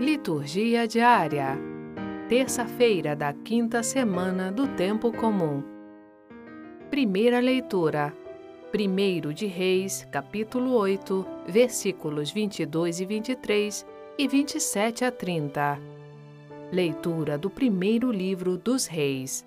Liturgia diária. Terça-feira da quinta semana do tempo comum. Primeira leitura. Primeiro de Reis, capítulo 8, versículos 22 e 23 e 27 a 30. Leitura do primeiro livro dos Reis.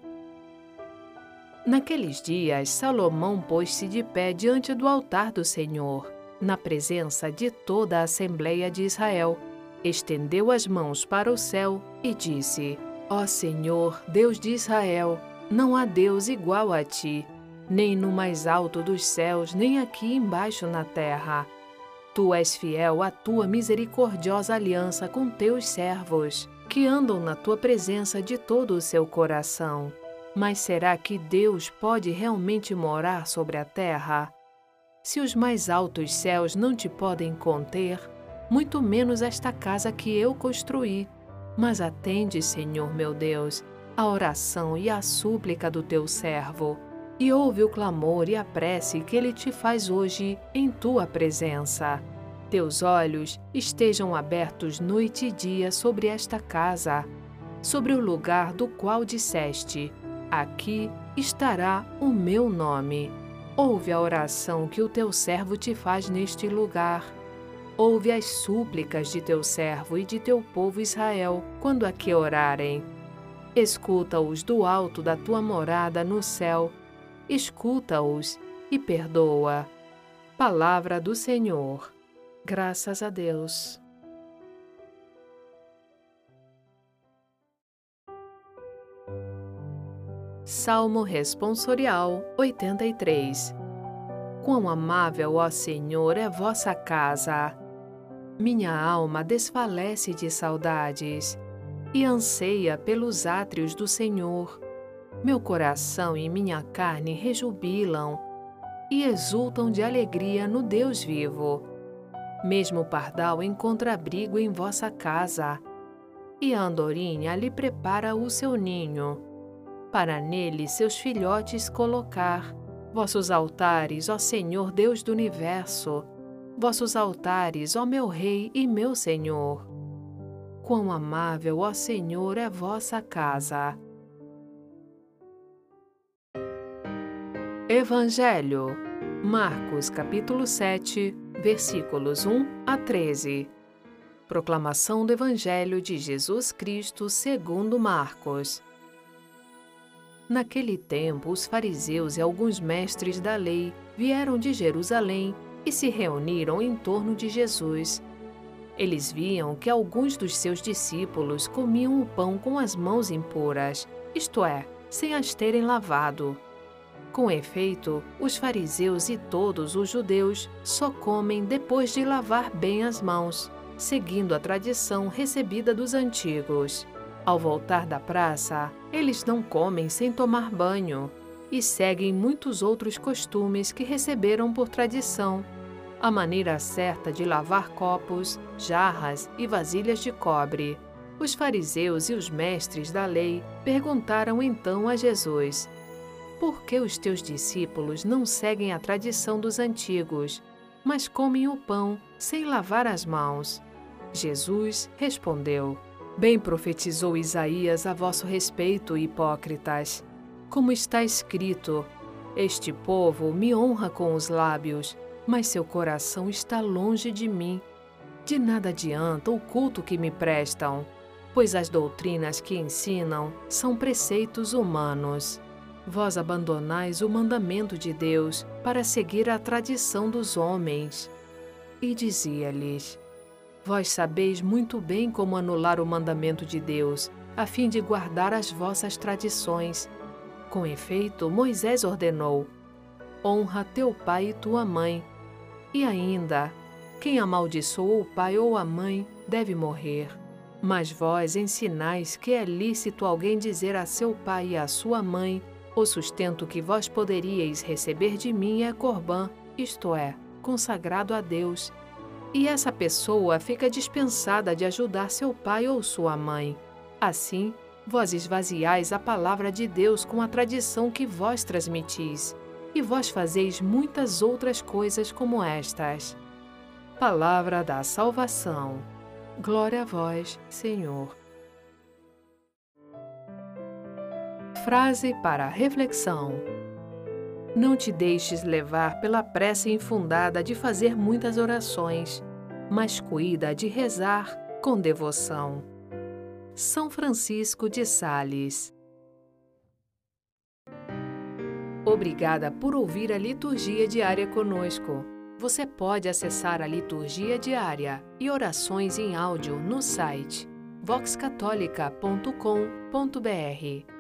Naqueles dias, Salomão pôs-se de pé diante do altar do Senhor, na presença de toda a Assembleia de Israel estendeu as mãos para o céu e disse: Ó Senhor, Deus de Israel, não há Deus igual a ti, nem no mais alto dos céus, nem aqui embaixo na terra. Tu és fiel à tua misericordiosa aliança com teus servos, que andam na tua presença de todo o seu coração. Mas será que Deus pode realmente morar sobre a terra? Se os mais altos céus não te podem conter, muito menos esta casa que eu construí. Mas atende, Senhor meu Deus, a oração e a súplica do teu servo, e ouve o clamor e a prece que ele te faz hoje em tua presença. Teus olhos estejam abertos noite e dia sobre esta casa, sobre o lugar do qual disseste: Aqui estará o meu nome. Ouve a oração que o teu servo te faz neste lugar Ouve as súplicas de teu servo e de teu povo Israel quando aqui orarem. Escuta-os do alto da tua morada no céu. Escuta-os e perdoa. Palavra do Senhor. Graças a Deus. Salmo Responsorial 83 Quão amável, ó Senhor, é vossa casa! Minha alma desfalece de saudades e anseia pelos átrios do Senhor. Meu coração e minha carne rejubilam e exultam de alegria no Deus vivo. Mesmo o pardal encontra abrigo em vossa casa, e a andorinha lhe prepara o seu ninho, para nele seus filhotes colocar. Vossos altares, ó Senhor Deus do universo, vossos altares, ó meu Rei e meu Senhor. Quão amável, ó Senhor, é vossa casa. Evangelho, Marcos capítulo 7, versículos 1 a 13. Proclamação do Evangelho de Jesus Cristo segundo Marcos. Naquele tempo, os fariseus e alguns mestres da lei vieram de Jerusalém e se reuniram em torno de Jesus. Eles viam que alguns dos seus discípulos comiam o pão com as mãos impuras, isto é, sem as terem lavado. Com efeito, os fariseus e todos os judeus só comem depois de lavar bem as mãos, seguindo a tradição recebida dos antigos. Ao voltar da praça, eles não comem sem tomar banho e seguem muitos outros costumes que receberam por tradição. A maneira certa de lavar copos, jarras e vasilhas de cobre. Os fariseus e os mestres da lei perguntaram então a Jesus: Por que os teus discípulos não seguem a tradição dos antigos, mas comem o pão sem lavar as mãos? Jesus respondeu: Bem profetizou Isaías a vosso respeito, hipócritas. Como está escrito: Este povo me honra com os lábios, mas seu coração está longe de mim. De nada adianta o culto que me prestam, pois as doutrinas que ensinam são preceitos humanos. Vós abandonais o mandamento de Deus para seguir a tradição dos homens. E dizia-lhes: Vós sabeis muito bem como anular o mandamento de Deus, a fim de guardar as vossas tradições com efeito, Moisés ordenou: Honra teu pai e tua mãe. E ainda, quem amaldiçoou o pai ou a mãe deve morrer. Mas vós ensinais que é lícito alguém dizer a seu pai e a sua mãe: O sustento que vós poderíeis receber de mim é corbã, isto é, consagrado a Deus. E essa pessoa fica dispensada de ajudar seu pai ou sua mãe. Assim, Vós esvaziais a palavra de Deus com a tradição que vós transmitis, e vós fazeis muitas outras coisas como estas. Palavra da salvação. Glória a vós, Senhor. Frase para reflexão: Não te deixes levar pela pressa infundada de fazer muitas orações, mas cuida de rezar com devoção. São Francisco de Sales. Obrigada por ouvir a liturgia diária conosco. Você pode acessar a liturgia diária e orações em áudio no site voxcatolica.com.br